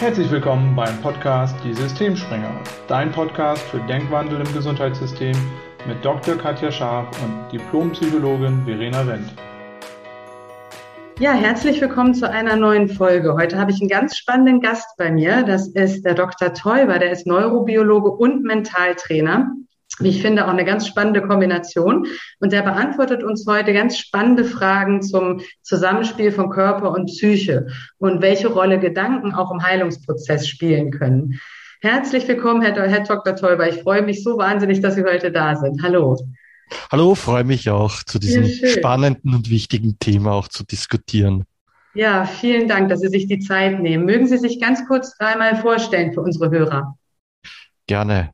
Herzlich willkommen beim Podcast Die Systemspringer, dein Podcast für Denkwandel im Gesundheitssystem mit Dr. Katja Scharf und Diplompsychologin Verena Wendt. Ja, herzlich willkommen zu einer neuen Folge. Heute habe ich einen ganz spannenden Gast bei mir. Das ist der Dr. Teuber, der ist Neurobiologe und Mentaltrainer wie ich finde, auch eine ganz spannende Kombination. Und der beantwortet uns heute ganz spannende Fragen zum Zusammenspiel von Körper und Psyche und welche Rolle Gedanken auch im Heilungsprozess spielen können. Herzlich willkommen, Herr, Herr Dr. Teuber. Ich freue mich so wahnsinnig, dass Sie heute da sind. Hallo. Hallo, freue mich auch, zu diesem ja, spannenden und wichtigen Thema auch zu diskutieren. Ja, vielen Dank, dass Sie sich die Zeit nehmen. Mögen Sie sich ganz kurz einmal vorstellen für unsere Hörer? Gerne.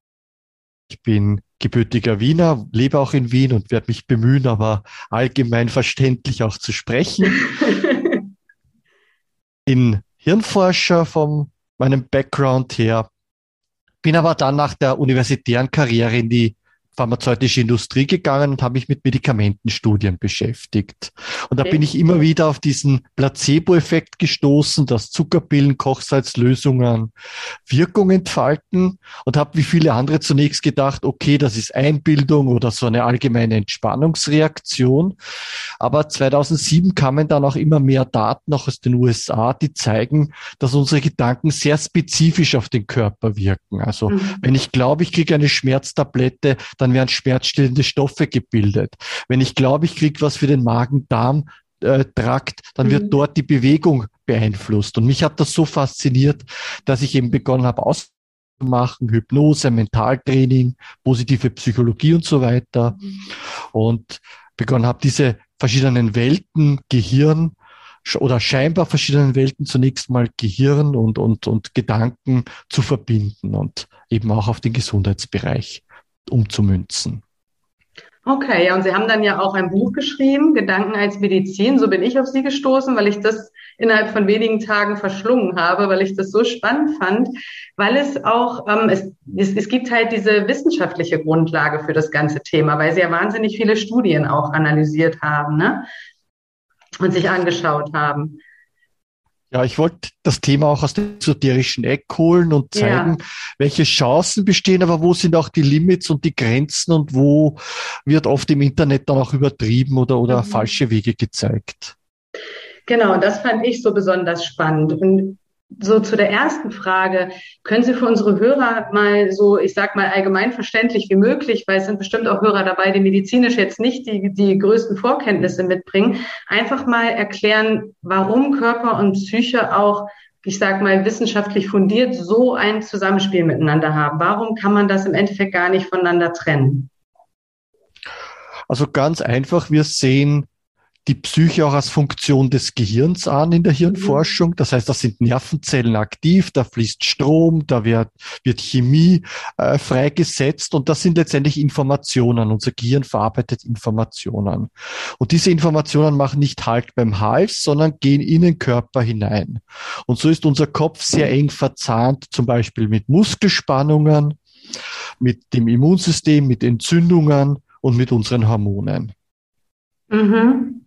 Ich bin gebürtiger Wiener, lebe auch in Wien und werde mich bemühen, aber allgemein verständlich auch zu sprechen. bin Hirnforscher von meinem Background her, bin aber dann nach der universitären Karriere in die pharmazeutische Industrie gegangen und habe mich mit Medikamentenstudien beschäftigt. Und da bin ich immer wieder auf diesen Placebo-Effekt gestoßen, dass Zuckerpillen, Kochsalzlösungen Wirkung entfalten und habe wie viele andere zunächst gedacht, okay, das ist Einbildung oder so eine allgemeine Entspannungsreaktion. Aber 2007 kamen dann auch immer mehr Daten auch aus den USA, die zeigen, dass unsere Gedanken sehr spezifisch auf den Körper wirken. Also mhm. wenn ich glaube, ich kriege eine Schmerztablette, dann werden schmerzstillende Stoffe gebildet. Wenn ich glaube, ich kriege was für den Magen-Darm, äh, Trakt, dann wird mhm. dort die Bewegung beeinflusst. Und mich hat das so fasziniert, dass ich eben begonnen habe, auszumachen, Hypnose, Mentaltraining, positive Psychologie und so weiter. Mhm. Und begonnen habe, diese verschiedenen Welten, Gehirn oder scheinbar verschiedenen Welten zunächst mal Gehirn und, und, und Gedanken zu verbinden und eben auch auf den Gesundheitsbereich umzumünzen. Okay, ja, und Sie haben dann ja auch ein Buch geschrieben, Gedanken als Medizin. So bin ich auf Sie gestoßen, weil ich das innerhalb von wenigen Tagen verschlungen habe, weil ich das so spannend fand, weil es auch, ähm, es, es, es gibt halt diese wissenschaftliche Grundlage für das ganze Thema, weil Sie ja wahnsinnig viele Studien auch analysiert haben, ne? Und sich angeschaut haben. Ja, ich wollte das Thema auch aus dem esoterischen Eck holen und zeigen, ja. welche Chancen bestehen, aber wo sind auch die Limits und die Grenzen und wo wird oft im Internet dann auch übertrieben oder, oder mhm. falsche Wege gezeigt. Genau, das fand ich so besonders spannend. Und so zu der ersten Frage, können Sie für unsere Hörer mal so, ich sag mal allgemein verständlich wie möglich, weil es sind bestimmt auch Hörer dabei, die medizinisch jetzt nicht die, die größten Vorkenntnisse mitbringen, einfach mal erklären, warum Körper und Psyche auch, ich sag mal, wissenschaftlich fundiert so ein Zusammenspiel miteinander haben. Warum kann man das im Endeffekt gar nicht voneinander trennen? Also ganz einfach, wir sehen die Psyche auch als Funktion des Gehirns an in der Hirnforschung. Mhm. Das heißt, da sind Nervenzellen aktiv, da fließt Strom, da wird, wird Chemie äh, freigesetzt und das sind letztendlich Informationen. Unser Gehirn verarbeitet Informationen. Und diese Informationen machen nicht Halt beim Hals, sondern gehen in den Körper hinein. Und so ist unser Kopf sehr eng verzahnt, zum Beispiel mit Muskelspannungen, mit dem Immunsystem, mit Entzündungen und mit unseren Hormonen. Mhm.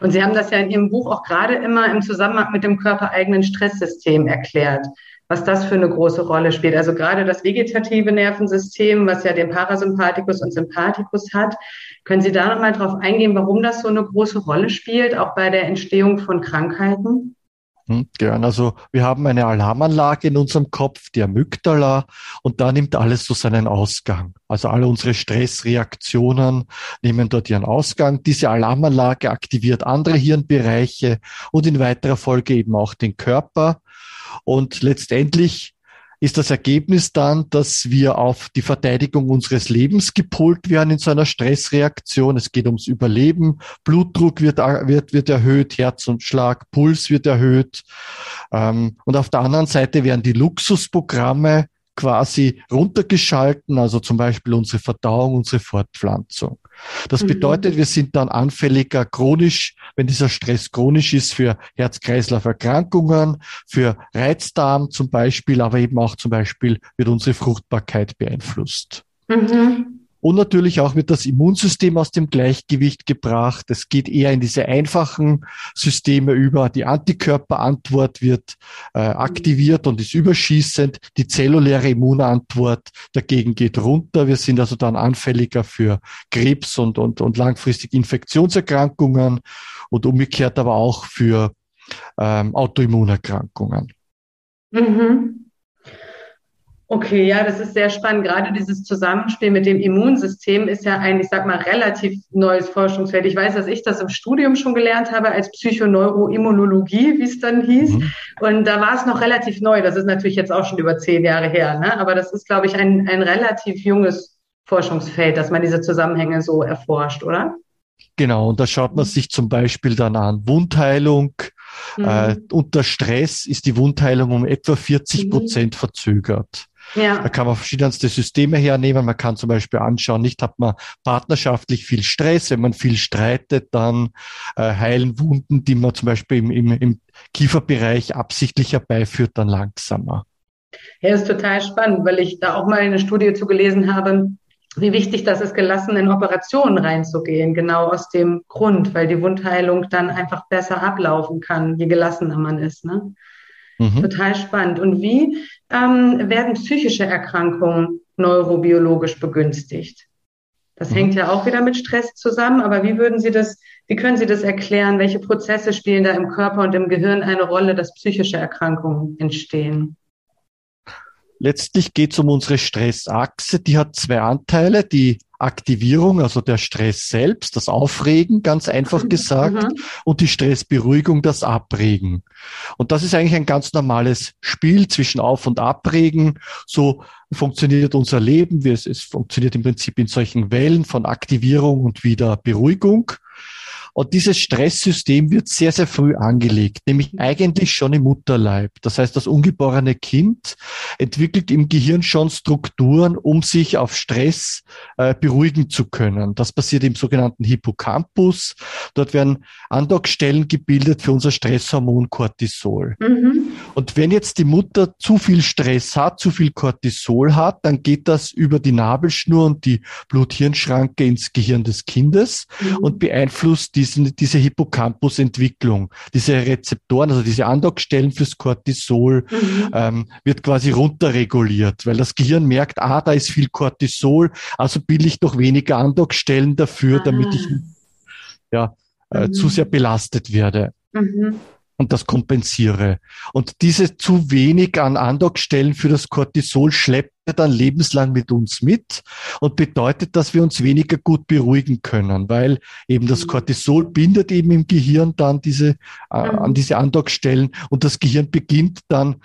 Und Sie haben das ja in Ihrem Buch auch gerade immer im Zusammenhang mit dem körpereigenen Stresssystem erklärt, was das für eine große Rolle spielt. Also gerade das vegetative Nervensystem, was ja den Parasympathikus und Sympathikus hat. Können Sie da nochmal drauf eingehen, warum das so eine große Rolle spielt, auch bei der Entstehung von Krankheiten? Hm, gern. Also wir haben eine Alarmanlage in unserem Kopf, die Amygdala, und da nimmt alles so seinen Ausgang. Also alle unsere Stressreaktionen nehmen dort ihren Ausgang. Diese Alarmanlage aktiviert andere Hirnbereiche und in weiterer Folge eben auch den Körper. Und letztendlich ist das Ergebnis dann, dass wir auf die Verteidigung unseres Lebens gepolt werden in so einer Stressreaktion. Es geht ums Überleben, Blutdruck wird, wird, wird erhöht, Herz und Schlag, Puls wird erhöht. Ähm, und auf der anderen Seite werden die Luxusprogramme quasi runtergeschalten, also zum Beispiel unsere Verdauung, unsere Fortpflanzung. Das mhm. bedeutet, wir sind dann anfälliger chronisch, wenn dieser Stress chronisch ist, für Herz-Kreislauf-Erkrankungen, für Reizdarm zum Beispiel, aber eben auch zum Beispiel wird unsere Fruchtbarkeit beeinflusst. Mhm. Und natürlich auch wird das Immunsystem aus dem Gleichgewicht gebracht. Es geht eher in diese einfachen Systeme über. Die Antikörperantwort wird äh, aktiviert und ist überschießend. Die zelluläre Immunantwort dagegen geht runter. Wir sind also dann anfälliger für Krebs und, und, und langfristig Infektionserkrankungen und umgekehrt aber auch für ähm, Autoimmunerkrankungen. Mhm. Okay, ja, das ist sehr spannend. Gerade dieses Zusammenspiel mit dem Immunsystem ist ja ein, ich sag mal, relativ neues Forschungsfeld. Ich weiß, dass ich das im Studium schon gelernt habe als Psychoneuroimmunologie, wie es dann hieß. Mhm. Und da war es noch relativ neu. Das ist natürlich jetzt auch schon über zehn Jahre her. Ne? Aber das ist, glaube ich, ein, ein relativ junges Forschungsfeld, dass man diese Zusammenhänge so erforscht, oder? Genau, und da schaut man sich zum Beispiel dann an Wundheilung. Mhm. Äh, unter Stress ist die Wundheilung um etwa 40 Prozent mhm. verzögert. Ja. Da kann man verschiedenste Systeme hernehmen. Man kann zum Beispiel anschauen, nicht hat man partnerschaftlich viel Stress. Wenn man viel streitet, dann äh, heilen Wunden, die man zum Beispiel im, im, im Kieferbereich absichtlich herbeiführt, dann langsamer. Ja, ist total spannend, weil ich da auch mal eine Studie zu gelesen habe, wie wichtig das ist, gelassen in Operationen reinzugehen, genau aus dem Grund, weil die Wundheilung dann einfach besser ablaufen kann, je gelassener man ist. Ne? Mhm. Total spannend. Und wie ähm, werden psychische Erkrankungen neurobiologisch begünstigt? Das mhm. hängt ja auch wieder mit Stress zusammen, aber wie würden Sie das, wie können Sie das erklären? Welche Prozesse spielen da im Körper und im Gehirn eine Rolle, dass psychische Erkrankungen entstehen? Letztlich geht es um unsere Stressachse. Die hat zwei Anteile. Die Aktivierung, also der Stress selbst, das Aufregen, ganz einfach mhm. gesagt, mhm. und die Stressberuhigung, das Abregen. Und das ist eigentlich ein ganz normales Spiel zwischen Auf- und Abregen. So funktioniert unser Leben. Es, es funktioniert im Prinzip in solchen Wellen von Aktivierung und wieder Beruhigung. Und dieses Stresssystem wird sehr, sehr früh angelegt, nämlich eigentlich schon im Mutterleib. Das heißt, das ungeborene Kind entwickelt im Gehirn schon Strukturen, um sich auf Stress äh, beruhigen zu können. Das passiert im sogenannten Hippocampus. Dort werden Andockstellen gebildet für unser Stresshormon Cortisol. Mhm. Und wenn jetzt die Mutter zu viel Stress hat, zu viel Cortisol hat, dann geht das über die Nabelschnur und die Blut-Hirn-Schranke ins Gehirn des Kindes mhm. und beeinflusst die diesen, diese Hippocampus-Entwicklung, diese Rezeptoren, also diese Andockstellen fürs Cortisol, mhm. ähm, wird quasi runterreguliert, weil das Gehirn merkt, ah, da ist viel Cortisol, also bilde ich doch weniger Andockstellen dafür, ah. damit ich ja, äh, mhm. zu sehr belastet werde. Mhm und das kompensiere. Und diese zu wenig an Andockstellen für das Cortisol schleppt dann lebenslang mit uns mit und bedeutet, dass wir uns weniger gut beruhigen können, weil eben das mhm. Cortisol bindet eben im Gehirn dann diese, äh, mhm. an diese Andockstellen und das Gehirn beginnt dann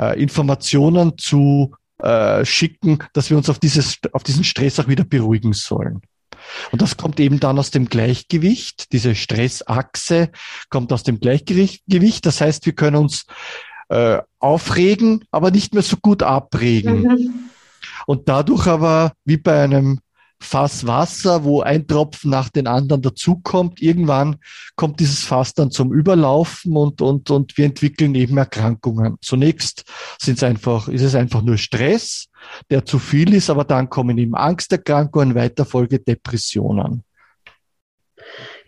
äh, Informationen zu äh, schicken, dass wir uns auf dieses, auf diesen Stress auch wieder beruhigen sollen. Und das kommt eben dann aus dem Gleichgewicht. Diese Stressachse kommt aus dem Gleichgewicht. Das heißt, wir können uns äh, aufregen, aber nicht mehr so gut abregen. Mhm. Und dadurch aber, wie bei einem Fass Wasser, wo ein Tropfen nach den anderen dazukommt. Irgendwann kommt dieses Fass dann zum Überlaufen und, und, und wir entwickeln eben Erkrankungen. Zunächst sind es einfach, ist es einfach nur Stress, der zu viel ist, aber dann kommen eben Angsterkrankungen, weiter Folge Depressionen.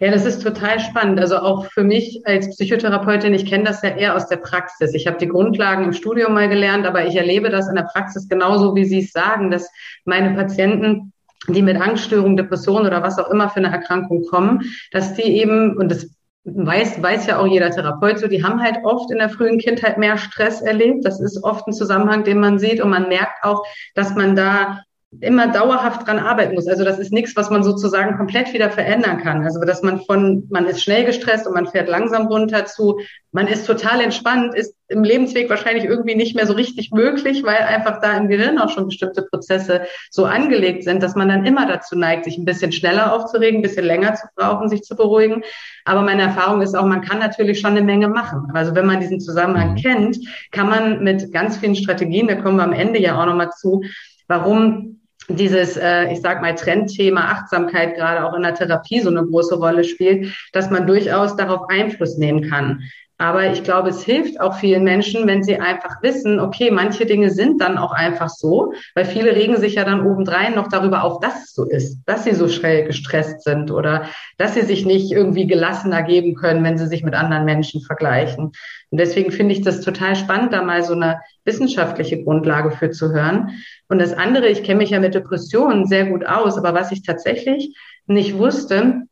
Ja, das ist total spannend. Also auch für mich als Psychotherapeutin, ich kenne das ja eher aus der Praxis. Ich habe die Grundlagen im Studium mal gelernt, aber ich erlebe das in der Praxis genauso, wie Sie es sagen, dass meine Patienten die mit Angststörung, Depression oder was auch immer für eine Erkrankung kommen, dass die eben, und das weiß, weiß ja auch jeder Therapeut so, die haben halt oft in der frühen Kindheit mehr Stress erlebt. Das ist oft ein Zusammenhang, den man sieht und man merkt auch, dass man da immer dauerhaft dran arbeiten muss. Also das ist nichts, was man sozusagen komplett wieder verändern kann. Also dass man von, man ist schnell gestresst und man fährt langsam runter zu, man ist total entspannt, ist im Lebensweg wahrscheinlich irgendwie nicht mehr so richtig möglich, weil einfach da im Gehirn auch schon bestimmte Prozesse so angelegt sind, dass man dann immer dazu neigt, sich ein bisschen schneller aufzuregen, ein bisschen länger zu brauchen, sich zu beruhigen. Aber meine Erfahrung ist auch, man kann natürlich schon eine Menge machen. Also wenn man diesen Zusammenhang kennt, kann man mit ganz vielen Strategien, da kommen wir am Ende ja auch nochmal zu, warum dieses, äh, ich sag mal, Trendthema Achtsamkeit gerade auch in der Therapie so eine große Rolle spielt, dass man durchaus darauf Einfluss nehmen kann. Aber ich glaube, es hilft auch vielen Menschen, wenn sie einfach wissen, okay, manche Dinge sind dann auch einfach so, weil viele regen sich ja dann obendrein noch darüber auf, dass es so ist, dass sie so schnell gestresst sind oder dass sie sich nicht irgendwie gelassener geben können, wenn sie sich mit anderen Menschen vergleichen. Und deswegen finde ich das total spannend, da mal so eine wissenschaftliche Grundlage für zu hören. Und das andere, ich kenne mich ja mit Depressionen sehr gut aus, aber was ich tatsächlich nicht wusste,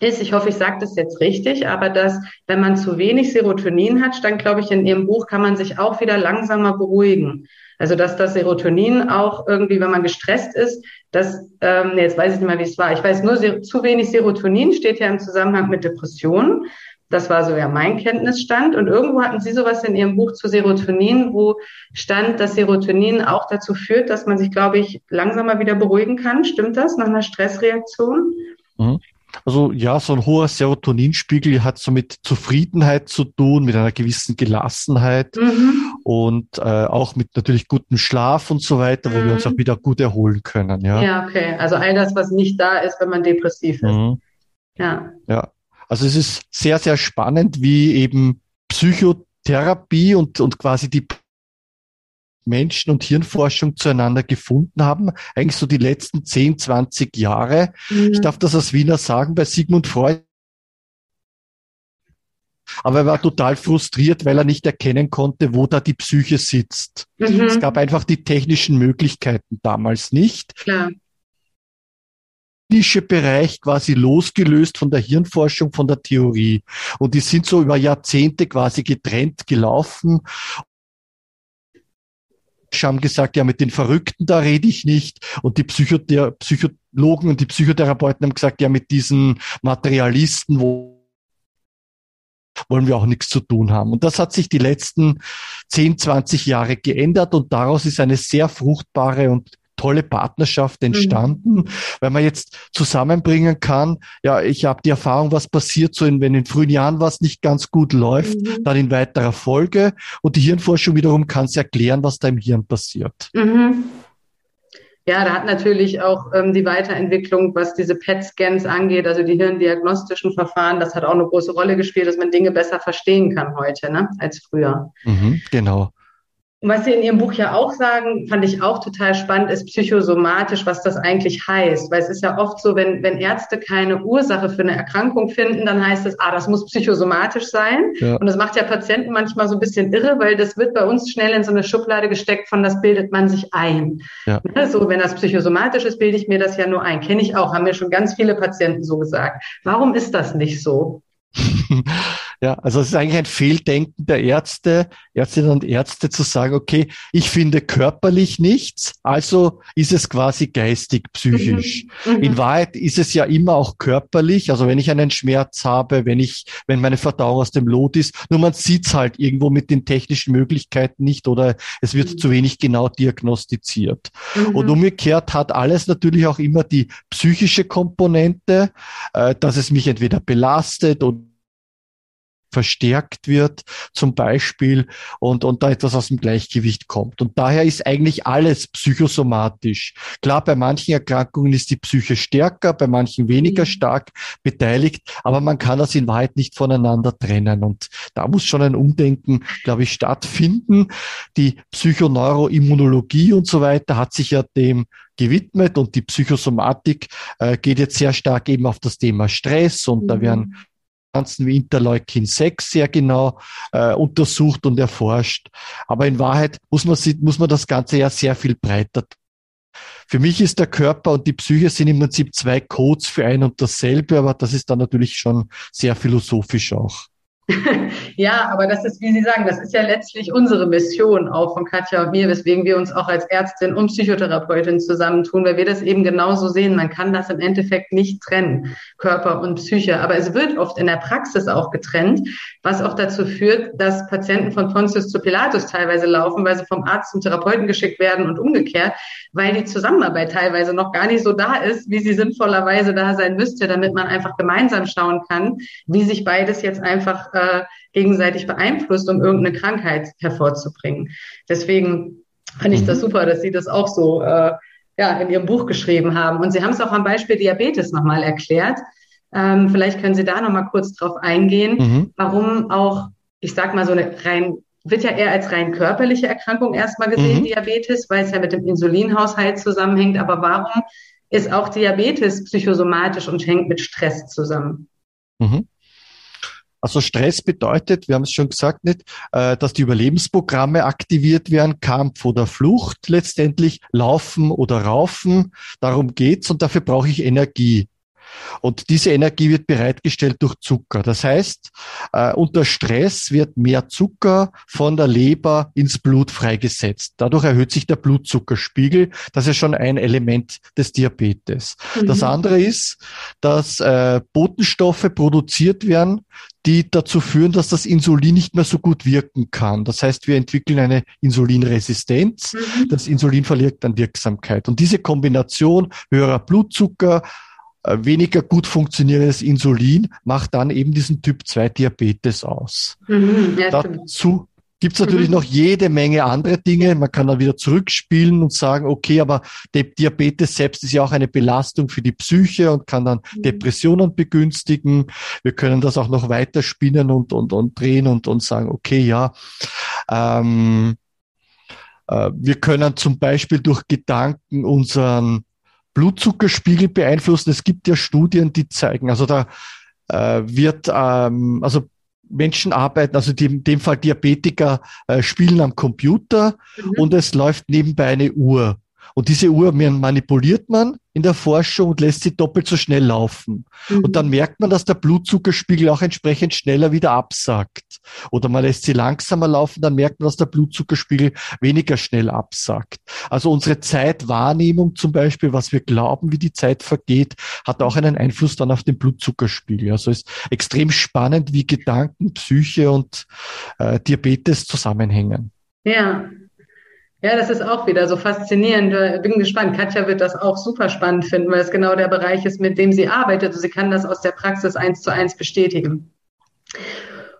ist, ich hoffe, ich sage das jetzt richtig, aber dass, wenn man zu wenig Serotonin hat, stand, glaube ich, in Ihrem Buch, kann man sich auch wieder langsamer beruhigen. Also dass das Serotonin auch irgendwie, wenn man gestresst ist, dass, ähm, jetzt weiß ich nicht mehr, wie es war. Ich weiß nur, zu wenig Serotonin steht ja im Zusammenhang mit Depressionen. Das war so ja mein Kenntnisstand. Und irgendwo hatten Sie sowas in Ihrem Buch zu Serotonin, wo stand, dass Serotonin auch dazu führt, dass man sich, glaube ich, langsamer wieder beruhigen kann. Stimmt das nach einer Stressreaktion? Mhm. Also ja, so ein hoher Serotoninspiegel hat so mit Zufriedenheit zu tun, mit einer gewissen Gelassenheit mhm. und äh, auch mit natürlich gutem Schlaf und so weiter, wo mhm. wir uns mhm. auch wieder gut erholen können. Ja. ja, okay. Also all das, was nicht da ist, wenn man depressiv ist. Mhm. Ja. Ja. Also es ist sehr, sehr spannend, wie eben Psychotherapie und, und quasi die Menschen und Hirnforschung zueinander gefunden haben, eigentlich so die letzten 10, 20 Jahre. Mhm. Ich darf das als Wiener sagen, bei Sigmund Freud. Aber er war total frustriert, weil er nicht erkennen konnte, wo da die Psyche sitzt. Mhm. Es gab einfach die technischen Möglichkeiten damals nicht. Klar Bereich quasi losgelöst von der Hirnforschung, von der Theorie. Und die sind so über Jahrzehnte quasi getrennt gelaufen haben gesagt, ja, mit den Verrückten, da rede ich nicht. Und die Psychothera Psychologen und die Psychotherapeuten haben gesagt, ja, mit diesen Materialisten, wo wollen wir auch nichts zu tun haben. Und das hat sich die letzten 10, 20 Jahre geändert und daraus ist eine sehr fruchtbare und tolle Partnerschaft entstanden, mhm. weil man jetzt zusammenbringen kann, ja, ich habe die Erfahrung, was passiert so, in, wenn in frühen Jahren was nicht ganz gut läuft, mhm. dann in weiterer Folge und die Hirnforschung wiederum kann es erklären, was da im Hirn passiert. Mhm. Ja, da hat natürlich auch ähm, die Weiterentwicklung, was diese PET-Scans angeht, also die hirndiagnostischen Verfahren, das hat auch eine große Rolle gespielt, dass man Dinge besser verstehen kann heute, ne, als früher. Mhm, genau. Und was Sie in Ihrem Buch ja auch sagen, fand ich auch total spannend, ist psychosomatisch, was das eigentlich heißt. Weil es ist ja oft so, wenn, wenn Ärzte keine Ursache für eine Erkrankung finden, dann heißt es, ah, das muss psychosomatisch sein. Ja. Und das macht ja Patienten manchmal so ein bisschen irre, weil das wird bei uns schnell in so eine Schublade gesteckt von, das bildet man sich ein. Ja. Ne, so, wenn das psychosomatisch ist, bilde ich mir das ja nur ein. Kenne ich auch, haben mir schon ganz viele Patienten so gesagt. Warum ist das nicht so? Ja, also es ist eigentlich ein Fehldenken der Ärzte, Ärztinnen und Ärzte zu sagen, okay, ich finde körperlich nichts, also ist es quasi geistig, psychisch. Mhm. mhm. In Wahrheit ist es ja immer auch körperlich, also wenn ich einen Schmerz habe, wenn ich, wenn meine Verdauung aus dem Lot ist, nur man sieht es halt irgendwo mit den technischen Möglichkeiten nicht oder es wird mhm. zu wenig genau diagnostiziert. Mhm. Und umgekehrt hat alles natürlich auch immer die psychische Komponente, äh, dass es mich entweder belastet oder verstärkt wird, zum Beispiel, und, und da etwas aus dem Gleichgewicht kommt. Und daher ist eigentlich alles psychosomatisch. Klar, bei manchen Erkrankungen ist die Psyche stärker, bei manchen weniger mhm. stark beteiligt, aber man kann das in Wahrheit nicht voneinander trennen. Und da muss schon ein Umdenken, glaube ich, stattfinden. Die Psychoneuroimmunologie und so weiter hat sich ja dem gewidmet und die Psychosomatik äh, geht jetzt sehr stark eben auf das Thema Stress und mhm. da werden Substanzen wie Interleukin 6 sehr genau äh, untersucht und erforscht. Aber in Wahrheit muss man, muss man das Ganze ja sehr viel breiter für mich ist der Körper und die Psyche sind im Prinzip zwei Codes für ein und dasselbe, aber das ist dann natürlich schon sehr philosophisch auch. ja, aber das ist, wie Sie sagen, das ist ja letztlich unsere Mission auch von Katja und mir, weswegen wir uns auch als Ärztin und Psychotherapeutin zusammentun, weil wir das eben genauso sehen. Man kann das im Endeffekt nicht trennen, Körper und Psyche. Aber es wird oft in der Praxis auch getrennt, was auch dazu führt, dass Patienten von Pontius zu Pilatus teilweise laufen, weil sie vom Arzt zum Therapeuten geschickt werden und umgekehrt, weil die Zusammenarbeit teilweise noch gar nicht so da ist, wie sie sinnvollerweise da sein müsste, damit man einfach gemeinsam schauen kann, wie sich beides jetzt einfach äh, gegenseitig beeinflusst, um irgendeine Krankheit hervorzubringen. Deswegen fand ich das mhm. super, dass Sie das auch so äh, ja, in Ihrem Buch geschrieben haben. Und Sie haben es auch am Beispiel Diabetes nochmal erklärt. Ähm, vielleicht können Sie da nochmal kurz drauf eingehen, mhm. warum auch ich sag mal so eine rein, wird ja eher als rein körperliche Erkrankung erstmal gesehen, mhm. Diabetes, weil es ja mit dem Insulinhaushalt zusammenhängt. Aber warum ist auch Diabetes psychosomatisch und hängt mit Stress zusammen? Mhm. Also Stress bedeutet, wir haben es schon gesagt, nicht, äh, dass die Überlebensprogramme aktiviert werden, Kampf oder Flucht letztendlich, Laufen oder Raufen. Darum geht's und dafür brauche ich Energie. Und diese Energie wird bereitgestellt durch Zucker. Das heißt, äh, unter Stress wird mehr Zucker von der Leber ins Blut freigesetzt. Dadurch erhöht sich der Blutzuckerspiegel. Das ist schon ein Element des Diabetes. Mhm. Das andere ist, dass äh, Botenstoffe produziert werden, die dazu führen, dass das Insulin nicht mehr so gut wirken kann. Das heißt, wir entwickeln eine Insulinresistenz. Mhm. Das Insulin verliert an Wirksamkeit. Und diese Kombination höherer Blutzucker, weniger gut funktionierendes Insulin macht dann eben diesen Typ 2 Diabetes aus. Mhm, ja, Dazu gibt es natürlich mhm. noch jede Menge andere Dinge. Man kann dann wieder zurückspielen und sagen, okay, aber der Diabetes selbst ist ja auch eine Belastung für die Psyche und kann dann mhm. Depressionen begünstigen. Wir können das auch noch weiter spinnen und, und, und drehen und, und sagen, okay, ja, ähm, äh, wir können zum Beispiel durch Gedanken unseren Blutzuckerspiegel beeinflussen. Es gibt ja Studien, die zeigen, also da äh, wird, ähm, also Menschen arbeiten, also die, in dem Fall Diabetiker äh, spielen am Computer mhm. und es läuft nebenbei eine Uhr. Und diese Uhr manipuliert man in der Forschung und lässt sie doppelt so schnell laufen. Mhm. Und dann merkt man, dass der Blutzuckerspiegel auch entsprechend schneller wieder absackt. Oder man lässt sie langsamer laufen, dann merkt man, dass der Blutzuckerspiegel weniger schnell absackt. Also unsere Zeitwahrnehmung zum Beispiel, was wir glauben, wie die Zeit vergeht, hat auch einen Einfluss dann auf den Blutzuckerspiegel. Also ist extrem spannend, wie Gedanken, Psyche und äh, Diabetes zusammenhängen. Ja, ja, das ist auch wieder so faszinierend. Bin gespannt. Katja wird das auch super spannend finden, weil es genau der Bereich ist, mit dem sie arbeitet. Also sie kann das aus der Praxis eins zu eins bestätigen.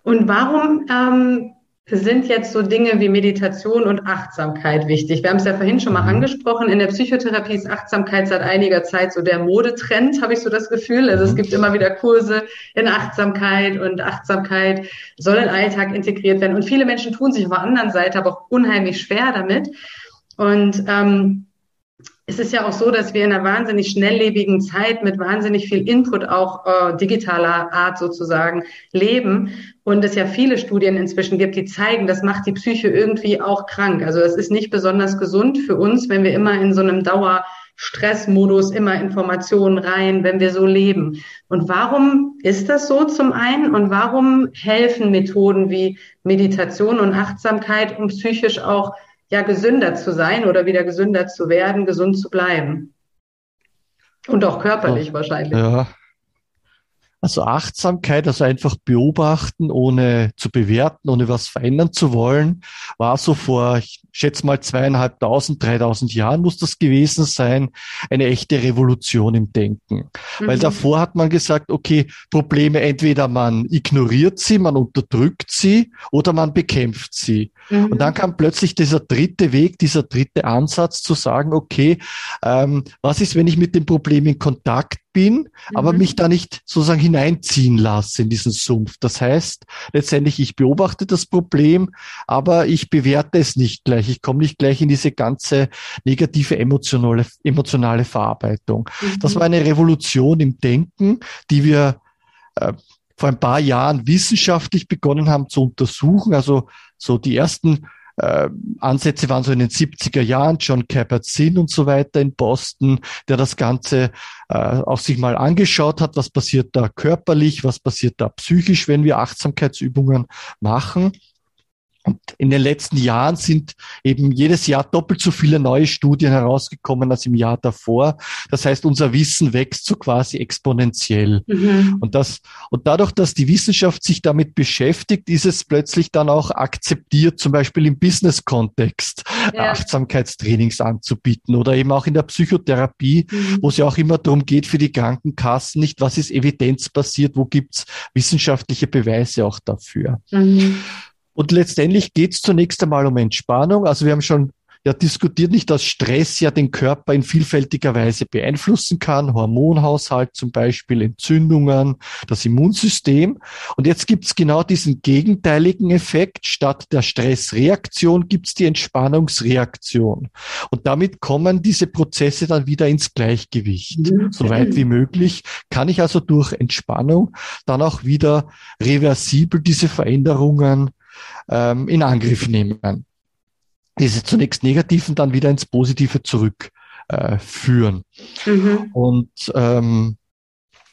Und warum ähm, sind jetzt so Dinge wie Meditation und Achtsamkeit wichtig? Wir haben es ja vorhin schon mal mhm. angesprochen. In der Psychotherapie ist Achtsamkeit seit einiger Zeit so der Modetrend, habe ich so das Gefühl. Also es mhm. gibt immer wieder Kurse in Achtsamkeit und Achtsamkeit soll in den Alltag integriert werden. Und viele Menschen tun sich auf der anderen Seite aber auch unheimlich schwer damit. Und ähm, es ist ja auch so, dass wir in einer wahnsinnig schnelllebigen Zeit mit wahnsinnig viel Input auch äh, digitaler Art sozusagen leben und es ja viele Studien inzwischen gibt, die zeigen, das macht die Psyche irgendwie auch krank. Also es ist nicht besonders gesund für uns, wenn wir immer in so einem Dauerstressmodus immer Informationen rein, wenn wir so leben. Und warum ist das so zum einen und warum helfen Methoden wie Meditation und Achtsamkeit, um psychisch auch ja gesünder zu sein oder wieder gesünder zu werden, gesund zu bleiben. Und auch körperlich oh, wahrscheinlich. Ja. Also Achtsamkeit, also einfach beobachten, ohne zu bewerten, ohne was verändern zu wollen, war so vor, ich schätze mal zweieinhalbtausend, dreitausend Jahren muss das gewesen sein, eine echte Revolution im Denken. Mhm. Weil davor hat man gesagt, okay, Probleme entweder man ignoriert sie, man unterdrückt sie oder man bekämpft sie. Mhm. Und dann kam plötzlich dieser dritte Weg, dieser dritte Ansatz zu sagen, okay, ähm, was ist, wenn ich mit dem Problem in Kontakt bin, mhm. aber mich da nicht sozusagen hineinziehen lasse in diesen Sumpf. Das heißt, letztendlich, ich beobachte das Problem, aber ich bewerte es nicht gleich. Ich komme nicht gleich in diese ganze negative emotionale, emotionale Verarbeitung. Mhm. Das war eine Revolution im Denken, die wir äh, vor ein paar Jahren wissenschaftlich begonnen haben zu untersuchen. Also so die ersten äh, Ansätze waren so in den 70er Jahren, John Kabat-Zinn und so weiter in Boston, der das Ganze äh, auch sich mal angeschaut hat, was passiert da körperlich, was passiert da psychisch, wenn wir Achtsamkeitsübungen machen. Und in den letzten Jahren sind eben jedes Jahr doppelt so viele neue Studien herausgekommen als im Jahr davor. Das heißt, unser Wissen wächst so quasi exponentiell. Mhm. Und das, und dadurch, dass die Wissenschaft sich damit beschäftigt, ist es plötzlich dann auch akzeptiert, zum Beispiel im Business-Kontext ja. Achtsamkeitstrainings anzubieten oder eben auch in der Psychotherapie, mhm. wo es ja auch immer darum geht für die Krankenkassen, nicht was ist evidenzbasiert, wo gibt's wissenschaftliche Beweise auch dafür. Mhm. Und letztendlich geht es zunächst einmal um Entspannung. Also wir haben schon ja diskutiert nicht, dass Stress ja den Körper in vielfältiger Weise beeinflussen kann, Hormonhaushalt zum Beispiel, Entzündungen, das Immunsystem. Und jetzt gibt's genau diesen gegenteiligen Effekt. Statt der Stressreaktion gibt's die Entspannungsreaktion. Und damit kommen diese Prozesse dann wieder ins Gleichgewicht. Mhm. So weit wie möglich kann ich also durch Entspannung dann auch wieder reversibel diese Veränderungen ähm, in Angriff nehmen diese zunächst Negativen dann wieder ins Positive zurückführen. Äh, mhm. Und ähm,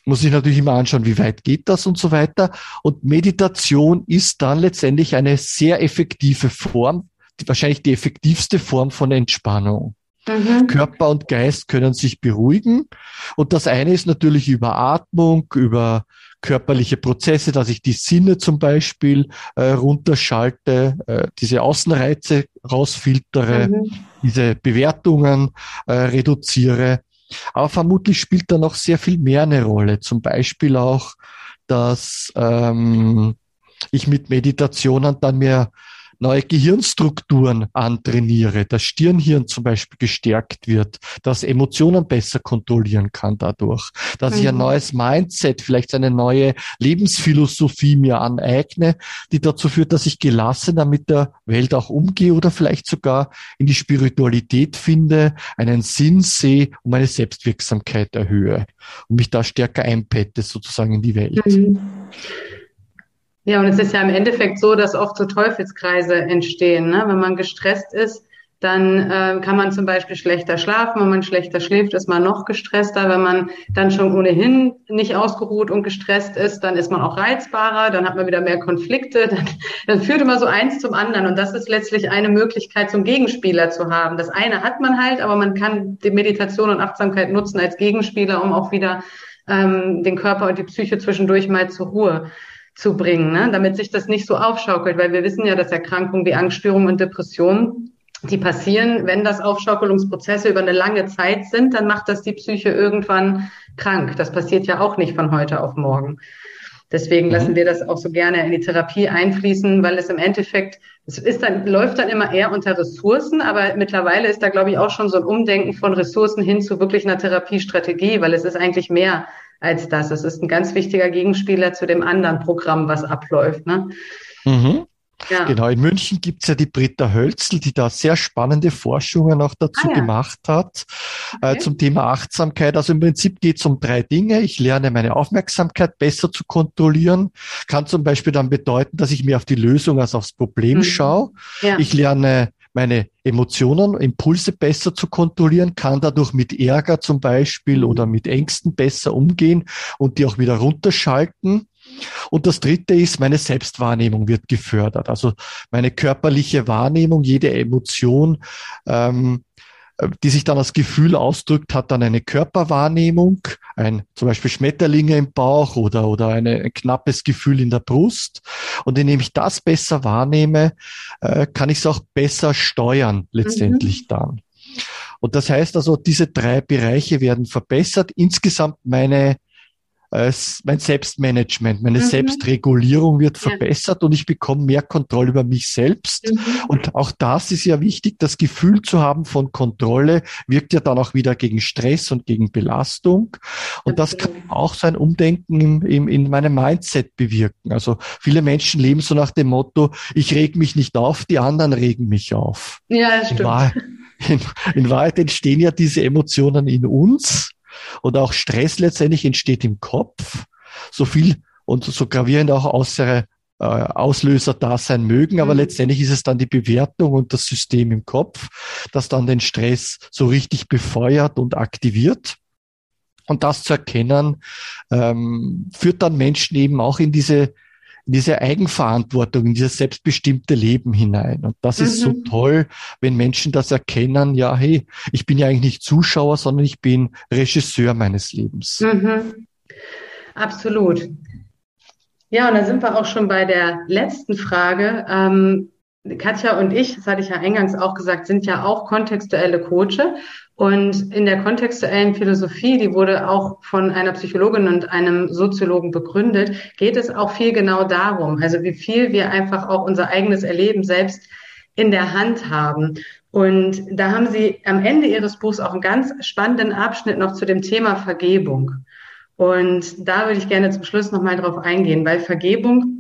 muss ich natürlich immer anschauen, wie weit geht das und so weiter. Und Meditation ist dann letztendlich eine sehr effektive Form, die, wahrscheinlich die effektivste Form von Entspannung. Mhm. Körper und Geist können sich beruhigen. Und das eine ist natürlich über Atmung, über körperliche Prozesse, dass ich die Sinne zum Beispiel äh, runterschalte, äh, diese Außenreize rausfiltere, mhm. diese Bewertungen äh, reduziere. Aber vermutlich spielt da noch sehr viel mehr eine Rolle. Zum Beispiel auch, dass ähm, ich mit Meditationen dann mehr neue Gehirnstrukturen antrainiere, das Stirnhirn zum Beispiel gestärkt wird, dass Emotionen besser kontrollieren kann dadurch, dass mhm. ich ein mhm. neues Mindset, vielleicht eine neue Lebensphilosophie mir aneigne, die dazu führt, dass ich gelassener mit der Welt auch umgehe oder vielleicht sogar in die Spiritualität finde, einen Sinn sehe und meine Selbstwirksamkeit erhöhe und mich da stärker einbette sozusagen in die Welt. Mhm. Ja, und es ist ja im Endeffekt so, dass oft so Teufelskreise entstehen. Ne? Wenn man gestresst ist, dann äh, kann man zum Beispiel schlechter schlafen. Wenn man schlechter schläft, ist man noch gestresster. Wenn man dann schon ohnehin nicht ausgeruht und gestresst ist, dann ist man auch reizbarer, dann hat man wieder mehr Konflikte. Dann, dann führt immer so eins zum anderen. Und das ist letztlich eine Möglichkeit, zum Gegenspieler zu haben. Das eine hat man halt, aber man kann die Meditation und Achtsamkeit nutzen als Gegenspieler, um auch wieder ähm, den Körper und die Psyche zwischendurch mal zur Ruhe zu bringen, ne? damit sich das nicht so aufschaukelt, weil wir wissen ja, dass Erkrankungen wie Angststörungen und Depressionen, die passieren, wenn das Aufschaukelungsprozesse über eine lange Zeit sind, dann macht das die Psyche irgendwann krank. Das passiert ja auch nicht von heute auf morgen. Deswegen lassen mhm. wir das auch so gerne in die Therapie einfließen, weil es im Endeffekt, es ist dann, läuft dann immer eher unter Ressourcen, aber mittlerweile ist da, glaube ich, auch schon so ein Umdenken von Ressourcen hin zu wirklich einer Therapiestrategie, weil es ist eigentlich mehr als das. Es ist ein ganz wichtiger Gegenspieler zu dem anderen Programm, was abläuft. Ne? Mhm. Ja. Genau, in München gibt's ja die Britta Hölzl, die da sehr spannende Forschungen auch dazu ah, ja. gemacht hat äh, okay. äh, zum Thema Achtsamkeit. Also im Prinzip geht's um drei Dinge. Ich lerne meine Aufmerksamkeit besser zu kontrollieren. Kann zum Beispiel dann bedeuten, dass ich mehr auf die Lösung als aufs Problem mhm. schaue. Ja. Ich lerne meine Emotionen, Impulse besser zu kontrollieren, kann dadurch mit Ärger zum Beispiel oder mit Ängsten besser umgehen und die auch wieder runterschalten. Und das dritte ist, meine Selbstwahrnehmung wird gefördert. Also meine körperliche Wahrnehmung, jede Emotion ähm, äh, die sich dann als Gefühl ausdrückt, hat dann eine Körperwahrnehmung, ein zum Beispiel Schmetterlinge im Bauch oder, oder eine, ein knappes Gefühl in der Brust. Und indem ich das besser wahrnehme, äh, kann ich es auch besser steuern letztendlich mhm. dann. Und das heißt also, diese drei Bereiche werden verbessert. Insgesamt meine äh, mein Selbstmanagement, meine mhm. Selbstregulierung wird verbessert ja. und ich bekomme mehr Kontrolle über mich selbst. Mhm. Und auch das ist ja wichtig, das Gefühl zu haben von Kontrolle wirkt ja dann auch wieder gegen Stress und gegen Belastung. Und das kann auch so ein Umdenken im, im, in meinem Mindset bewirken. Also viele Menschen leben so nach dem Motto, ich reg mich nicht auf, die anderen regen mich auf. Ja, das stimmt. In, in Wahrheit entstehen ja diese Emotionen in uns und auch Stress letztendlich entsteht im Kopf. So viel und so gravierend auch äußere äh, Auslöser da sein mögen, aber mhm. letztendlich ist es dann die Bewertung und das System im Kopf, das dann den Stress so richtig befeuert und aktiviert. Und das zu erkennen, ähm, führt dann Menschen eben auch in diese in diese Eigenverantwortung, in dieses selbstbestimmte Leben hinein. Und das mhm. ist so mhm. toll, wenn Menschen das erkennen, ja, hey, ich bin ja eigentlich nicht Zuschauer, sondern ich bin Regisseur meines Lebens. Mhm. Absolut. Ja, und da sind wir auch schon bei der letzten Frage. Ähm, Katja und ich, das hatte ich ja eingangs auch gesagt, sind ja auch kontextuelle Coache. Und in der kontextuellen Philosophie, die wurde auch von einer Psychologin und einem Soziologen begründet, geht es auch viel genau darum, also wie viel wir einfach auch unser eigenes Erleben selbst in der Hand haben. Und da haben Sie am Ende Ihres Buchs auch einen ganz spannenden Abschnitt noch zu dem Thema Vergebung. Und da würde ich gerne zum Schluss nochmal drauf eingehen, weil Vergebung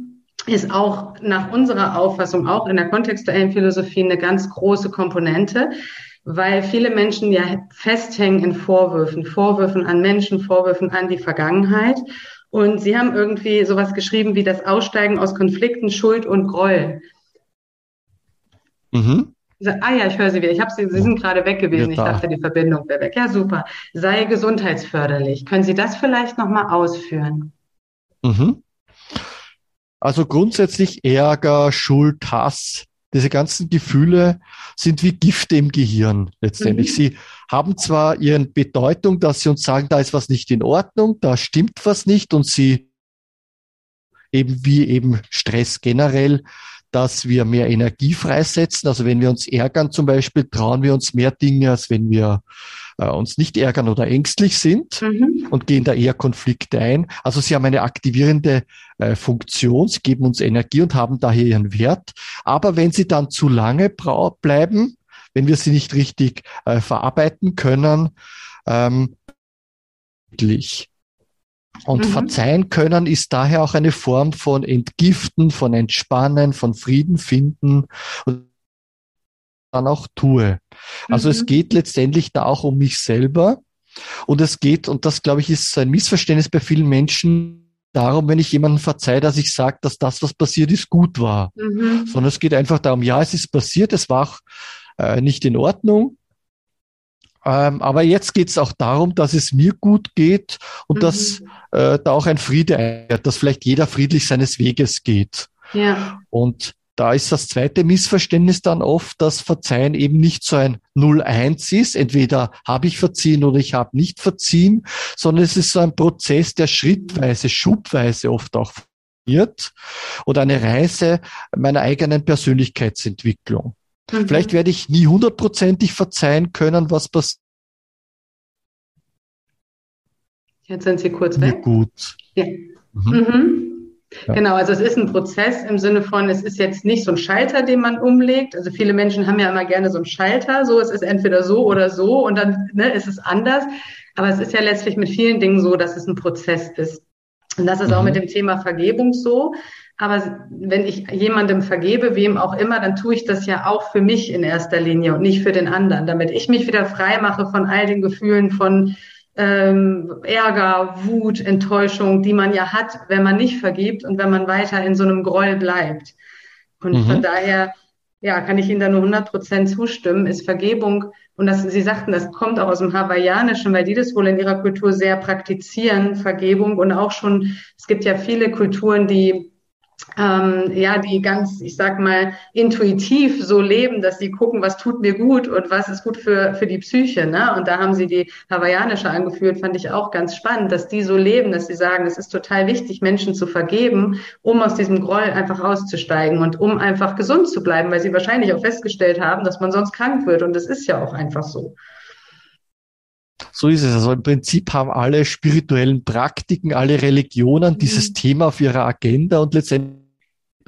ist auch nach unserer Auffassung, auch in der kontextuellen Philosophie, eine ganz große Komponente, weil viele Menschen ja festhängen in Vorwürfen, Vorwürfen an Menschen, Vorwürfen an die Vergangenheit. Und sie haben irgendwie sowas geschrieben wie das Aussteigen aus Konflikten, Schuld und Groll. Mhm. Ah ja, ich höre Sie wieder. Ich habe Sie, Sie sind gerade weg gewesen. Ich dachte, die Verbindung wäre weg. Ja, super. Sei gesundheitsförderlich. Können Sie das vielleicht nochmal ausführen? Mhm. Also grundsätzlich Ärger, Schuld, Hass, diese ganzen Gefühle sind wie Gifte im Gehirn letztendlich. Mhm. Sie haben zwar ihren Bedeutung, dass sie uns sagen, da ist was nicht in Ordnung, da stimmt was nicht und sie eben wie eben Stress generell dass wir mehr Energie freisetzen. Also wenn wir uns ärgern zum Beispiel, trauen wir uns mehr Dinge, als wenn wir äh, uns nicht ärgern oder ängstlich sind mhm. und gehen da eher Konflikte ein. Also sie haben eine aktivierende äh, Funktion, sie geben uns Energie und haben daher ihren Wert. Aber wenn sie dann zu lange bleiben, wenn wir sie nicht richtig äh, verarbeiten können, ähm, und mhm. verzeihen können ist daher auch eine Form von Entgiften, von Entspannen, von Frieden finden und dann auch tue. Also mhm. es geht letztendlich da auch um mich selber. Und es geht, und das glaube ich ist ein Missverständnis bei vielen Menschen, darum, wenn ich jemandem verzeihe, dass ich sage, dass das, was passiert ist, gut war. Mhm. Sondern es geht einfach darum, ja, es ist passiert, es war auch äh, nicht in Ordnung. Ähm, aber jetzt geht es auch darum, dass es mir gut geht und mhm. dass äh, da auch ein Friede einkehrt, dass vielleicht jeder friedlich seines Weges geht. Ja. Und da ist das zweite Missverständnis dann oft, dass Verzeihen eben nicht so ein 0-1 ist. Entweder habe ich verziehen oder ich habe nicht verziehen, sondern es ist so ein Prozess, der schrittweise, schubweise oft auch wird und eine Reise meiner eigenen Persönlichkeitsentwicklung. Mhm. Vielleicht werde ich nie hundertprozentig verzeihen können, was passiert. Jetzt sind Sie kurz weg. Gut. Ja. Mhm. Mhm. Ja. Genau, also es ist ein Prozess im Sinne von, es ist jetzt nicht so ein Schalter, den man umlegt. Also viele Menschen haben ja immer gerne so einen Schalter, so es ist entweder so oder so und dann ne, ist es anders. Aber es ist ja letztlich mit vielen Dingen so, dass es ein Prozess ist. Und das ist mhm. auch mit dem Thema Vergebung so. Aber wenn ich jemandem vergebe, wem auch immer, dann tue ich das ja auch für mich in erster Linie und nicht für den anderen, damit ich mich wieder frei mache von all den Gefühlen von ähm, Ärger, Wut, Enttäuschung, die man ja hat, wenn man nicht vergibt und wenn man weiter in so einem Groll bleibt. Und mhm. von daher, ja, kann ich Ihnen da nur 100 Prozent zustimmen, ist Vergebung, und das, Sie sagten, das kommt auch aus dem Hawaiianischen, weil die das wohl in ihrer Kultur sehr praktizieren, Vergebung und auch schon, es gibt ja viele Kulturen, die ähm, ja, die ganz, ich sag mal, intuitiv so leben, dass sie gucken, was tut mir gut und was ist gut für, für die Psyche. Ne? Und da haben sie die hawaiianische angeführt, fand ich auch ganz spannend, dass die so leben, dass sie sagen, es ist total wichtig, Menschen zu vergeben, um aus diesem Groll einfach auszusteigen und um einfach gesund zu bleiben, weil sie wahrscheinlich auch festgestellt haben, dass man sonst krank wird. Und das ist ja auch einfach so. So ist es. Also im Prinzip haben alle spirituellen Praktiken, alle Religionen mhm. dieses Thema auf ihrer Agenda und letztendlich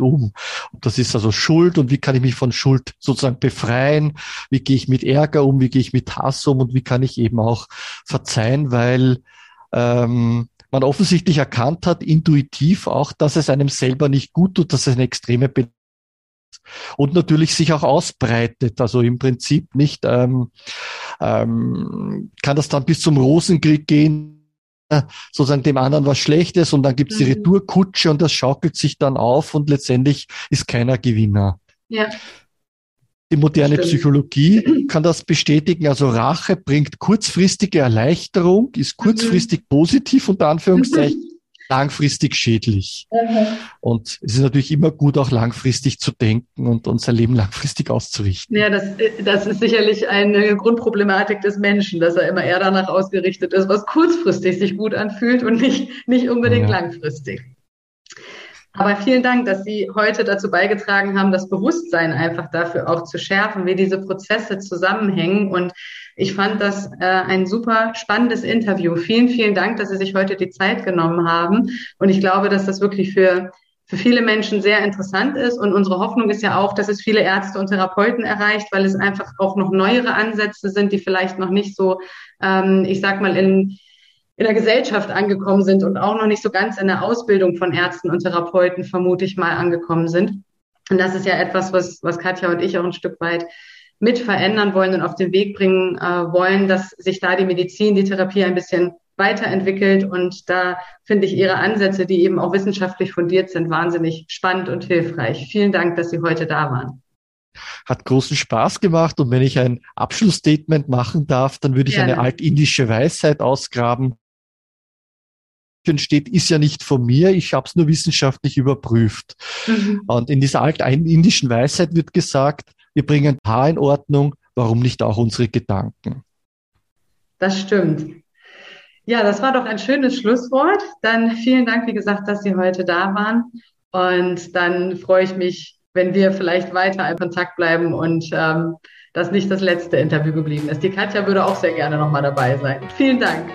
um. Und das ist also Schuld und wie kann ich mich von Schuld sozusagen befreien? Wie gehe ich mit Ärger um? Wie gehe ich mit Hass um? Und wie kann ich eben auch verzeihen, weil ähm, man offensichtlich erkannt hat, intuitiv auch, dass es einem selber nicht gut tut, dass es eine extreme und natürlich sich auch ausbreitet. Also im Prinzip nicht ähm, ähm, kann das dann bis zum Rosenkrieg gehen, äh, sozusagen dem anderen was Schlechtes und dann gibt es mhm. die Retourkutsche und das schaukelt sich dann auf und letztendlich ist keiner Gewinner. Ja. Die moderne. Psychologie kann das bestätigen. Also Rache bringt kurzfristige Erleichterung, ist kurzfristig mhm. positiv unter Anführungszeichen. Langfristig schädlich. Mhm. Und es ist natürlich immer gut, auch langfristig zu denken und unser Leben langfristig auszurichten. Ja, das, das ist sicherlich eine Grundproblematik des Menschen, dass er immer eher danach ausgerichtet ist, was kurzfristig sich gut anfühlt und nicht, nicht unbedingt ja. langfristig. Aber vielen Dank, dass Sie heute dazu beigetragen haben, das Bewusstsein einfach dafür auch zu schärfen, wie diese Prozesse zusammenhängen. Und ich fand das äh, ein super spannendes Interview. Vielen, vielen Dank, dass Sie sich heute die Zeit genommen haben. Und ich glaube, dass das wirklich für für viele Menschen sehr interessant ist. Und unsere Hoffnung ist ja auch, dass es viele Ärzte und Therapeuten erreicht, weil es einfach auch noch neuere Ansätze sind, die vielleicht noch nicht so, ähm, ich sag mal, in, in der Gesellschaft angekommen sind und auch noch nicht so ganz in der Ausbildung von Ärzten und Therapeuten, vermute ich mal, angekommen sind. Und das ist ja etwas, was, was Katja und ich auch ein Stück weit mit verändern wollen und auf den Weg bringen äh, wollen, dass sich da die Medizin, die Therapie ein bisschen weiterentwickelt. Und da finde ich Ihre Ansätze, die eben auch wissenschaftlich fundiert sind, wahnsinnig spannend und hilfreich. Vielen Dank, dass Sie heute da waren. Hat großen Spaß gemacht. Und wenn ich ein Abschlussstatement machen darf, dann würde ich Gerne. eine altindische Weisheit ausgraben. Steht, ist ja nicht von mir, ich habe es nur wissenschaftlich überprüft. Mhm. Und in dieser altindischen Weisheit wird gesagt, wir bringen Paar in Ordnung, warum nicht auch unsere Gedanken? Das stimmt. Ja, das war doch ein schönes Schlusswort. Dann vielen Dank, wie gesagt, dass Sie heute da waren. Und dann freue ich mich, wenn wir vielleicht weiter in Kontakt bleiben und ähm, das nicht das letzte Interview geblieben ist. Die Katja würde auch sehr gerne nochmal dabei sein. Vielen Dank.